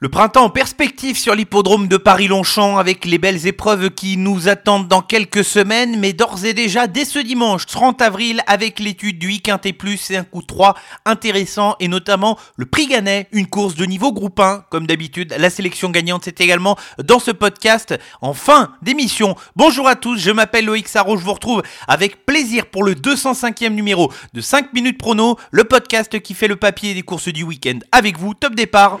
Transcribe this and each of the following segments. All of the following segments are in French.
Le printemps en perspective sur l'hippodrome de Paris-Longchamp avec les belles épreuves qui nous attendent dans quelques semaines, mais d'ores et déjà dès ce dimanche 30 avril avec l'étude du Plus et un coup de 3 intéressant et notamment le prix Gannet, une course de niveau groupe 1 comme d'habitude. La sélection gagnante c'est également dans ce podcast en fin d'émission. Bonjour à tous, je m'appelle Loïc Sarro, je vous retrouve avec plaisir pour le 205e numéro de 5 minutes prono, le podcast qui fait le papier des courses du week-end. Avec vous, top départ.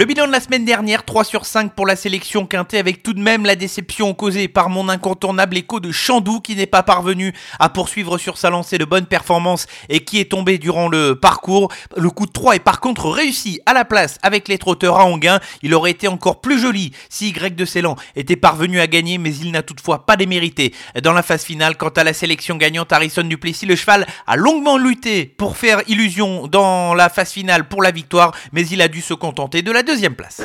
Le bilan de la semaine dernière, 3 sur 5 pour la sélection quintée avec tout de même la déception causée par mon incontournable écho de Chandou qui n'est pas parvenu à poursuivre sur sa lancée de bonnes performances et qui est tombé durant le parcours. Le coup de 3 est par contre réussi à la place avec les trotteurs à Anguin. Il aurait été encore plus joli si Y de Ceylan était parvenu à gagner mais il n'a toutefois pas démérité. Dans la phase finale, quant à la sélection gagnante Harrison Duplessis, le cheval a longuement lutté pour faire illusion dans la phase finale pour la victoire mais il a dû se contenter de la deuxième place.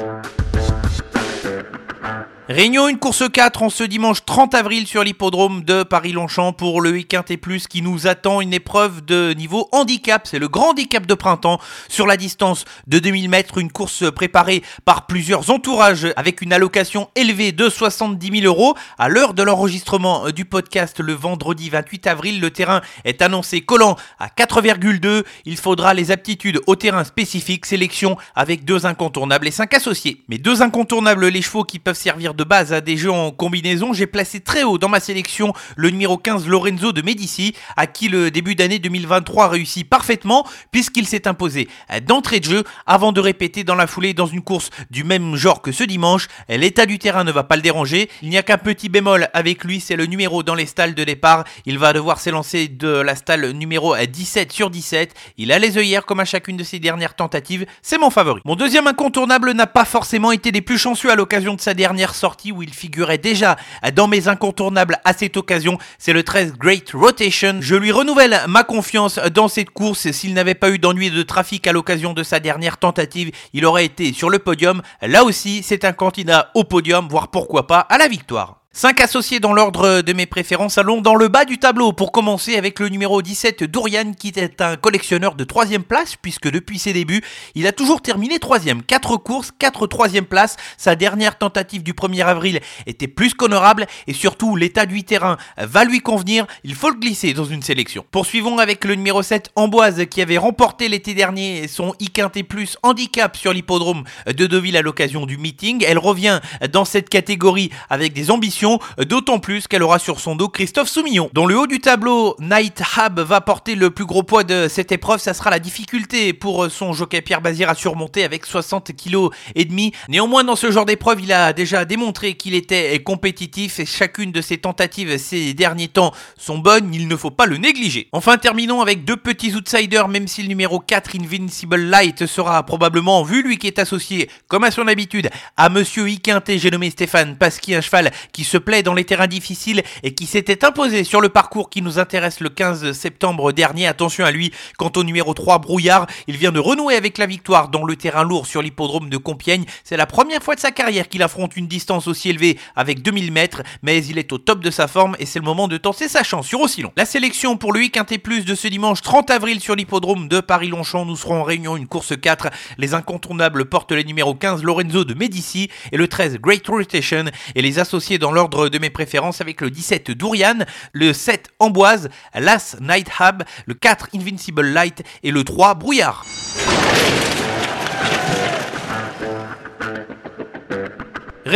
Réunion une course 4 en ce dimanche 30 avril sur l'hippodrome de Paris-Longchamp pour le week-end et plus qui nous attend une épreuve de niveau handicap. C'est le grand handicap de printemps sur la distance de 2000 mètres. Une course préparée par plusieurs entourages avec une allocation élevée de 70 000 euros. À l'heure de l'enregistrement du podcast le vendredi 28 avril, le terrain est annoncé collant à 4,2. Il faudra les aptitudes au terrain spécifique. Sélection avec deux incontournables et cinq associés. Mais deux incontournables, les chevaux qui peuvent servir de base à des jeux en combinaison, j'ai placé très haut dans ma sélection le numéro 15 Lorenzo de Medici, à qui le début d'année 2023 réussit parfaitement puisqu'il s'est imposé d'entrée de jeu avant de répéter dans la foulée dans une course du même genre que ce dimanche. L'état du terrain ne va pas le déranger, il n'y a qu'un petit bémol avec lui, c'est le numéro dans les stalles de départ. Il va devoir s'élancer de la stalle numéro 17 sur 17. Il a les œillères comme à chacune de ses dernières tentatives, c'est mon favori. Mon deuxième incontournable n'a pas forcément été des plus chanceux à l'occasion de sa dernière sortie où il figurait déjà dans mes incontournables à cette occasion. C'est le 13 Great Rotation. Je lui renouvelle ma confiance dans cette course. S'il n'avait pas eu d'ennui de trafic à l'occasion de sa dernière tentative, il aurait été sur le podium. Là aussi, c'est un candidat au podium, voire pourquoi pas à la victoire. 5 associés dans l'ordre de mes préférences. Allons dans le bas du tableau pour commencer avec le numéro 17 Dorian qui est un collectionneur de 3 place puisque depuis ses débuts, il a toujours terminé 3 4 courses, 4 3 places. Sa dernière tentative du 1er avril était plus qu'honorable et surtout l'état du terrain va lui convenir. Il faut le glisser dans une sélection. Poursuivons avec le numéro 7 Amboise qui avait remporté l'été dernier son I plus handicap sur l'hippodrome de Deauville à l'occasion du meeting. Elle revient dans cette catégorie avec des ambitions d'autant plus qu'elle aura sur son dos Christophe Soumillon. Dans le haut du tableau, Night Hub va porter le plus gros poids de cette épreuve, ça sera la difficulté pour son jockey Pierre Bazir à surmonter avec 60 kg et demi. Néanmoins, dans ce genre d'épreuve, il a déjà démontré qu'il était compétitif et chacune de ses tentatives ces derniers temps sont bonnes, il ne faut pas le négliger. Enfin, terminons avec deux petits outsiders, même si le numéro 4 Invincible Light sera probablement vu, lui qui est associé, comme à son habitude, à Monsieur Iquinté, j'ai nommé Stéphane Pasqui, un cheval qui se plaît dans les terrains difficiles et qui s'était imposé sur le parcours qui nous intéresse le 15 septembre dernier. Attention à lui, quant au numéro 3 Brouillard, il vient de renouer avec la victoire dans le terrain lourd sur l'hippodrome de Compiègne. C'est la première fois de sa carrière qu'il affronte une distance aussi élevée avec 2000 mètres, mais il est au top de sa forme et c'est le moment de tenter sa chance sur aussi long. La sélection pour lui quintet plus de ce dimanche 30 avril sur l'hippodrome de Paris-Longchamp. Nous serons en réunion une course 4. Les incontournables portent les numéros 15 Lorenzo de Medici et le 13 Great Rotation et les associés dans de mes préférences avec le 17 Dourian, le 7 Amboise, l'As Night Hub, le 4 Invincible Light et le 3 Brouillard.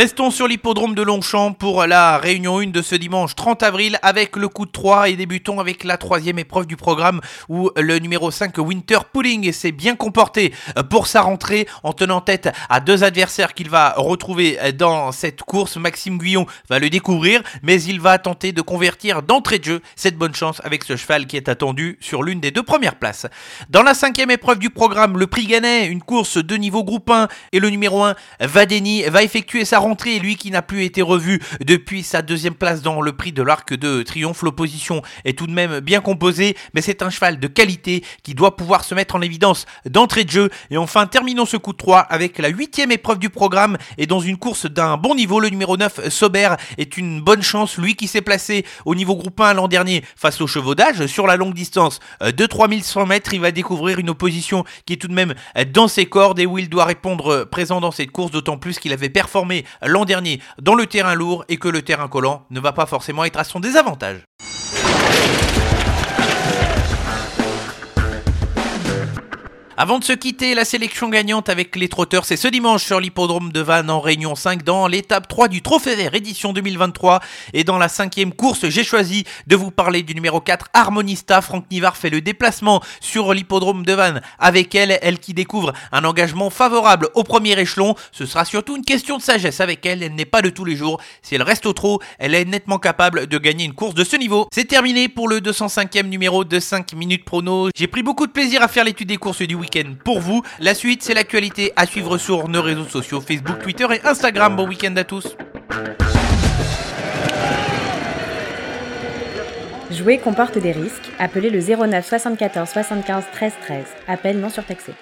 Restons sur l'hippodrome de Longchamp pour la réunion 1 de ce dimanche 30 avril avec le coup de 3 et débutons avec la troisième épreuve du programme où le numéro 5 Winter Pulling s'est bien comporté pour sa rentrée en tenant tête à deux adversaires qu'il va retrouver dans cette course. Maxime Guyon va le découvrir mais il va tenter de convertir d'entrée de jeu cette bonne chance avec ce cheval qui est attendu sur l'une des deux premières places. Dans la cinquième épreuve du programme, le prix Gannet, une course de niveau groupe 1 et le numéro 1 Vadeni va effectuer sa rentrée lui qui n'a plus été revu depuis sa deuxième place dans le prix de l'Arc de Triomphe. L'opposition est tout de même bien composée, mais c'est un cheval de qualité qui doit pouvoir se mettre en évidence d'entrée de jeu. Et enfin, terminons ce coup de 3 avec la huitième épreuve du programme et dans une course d'un bon niveau, le numéro 9, Sober, est une bonne chance. Lui qui s'est placé au niveau groupe 1 l'an dernier face au chevaudage sur la longue distance de 3100 mètres, il va découvrir une opposition qui est tout de même dans ses cordes et où il doit répondre présent dans cette course, d'autant plus qu'il avait performé l'an dernier dans le terrain lourd et que le terrain collant ne va pas forcément être à son désavantage. Avant de se quitter, la sélection gagnante avec les trotteurs, c'est ce dimanche sur l'hippodrome de Vannes en Réunion 5 dans l'étape 3 du Trophée Vert édition 2023. Et dans la cinquième course, j'ai choisi de vous parler du numéro 4 Harmonista. Franck Nivard fait le déplacement sur l'hippodrome de Vannes avec elle, elle qui découvre un engagement favorable au premier échelon. Ce sera surtout une question de sagesse avec elle, elle n'est pas de tous les jours. Si elle reste au trot, elle est nettement capable de gagner une course de ce niveau. C'est terminé pour le 205e numéro de 5 minutes prono. J'ai pris beaucoup de plaisir à faire l'étude des courses du week pour vous. La suite, c'est l'actualité à suivre sur nos réseaux sociaux Facebook, Twitter et Instagram. Bon week-end à tous. Jouer comporte des risques. Appelez le 09 74 75 13 13. Appel non surtaxé.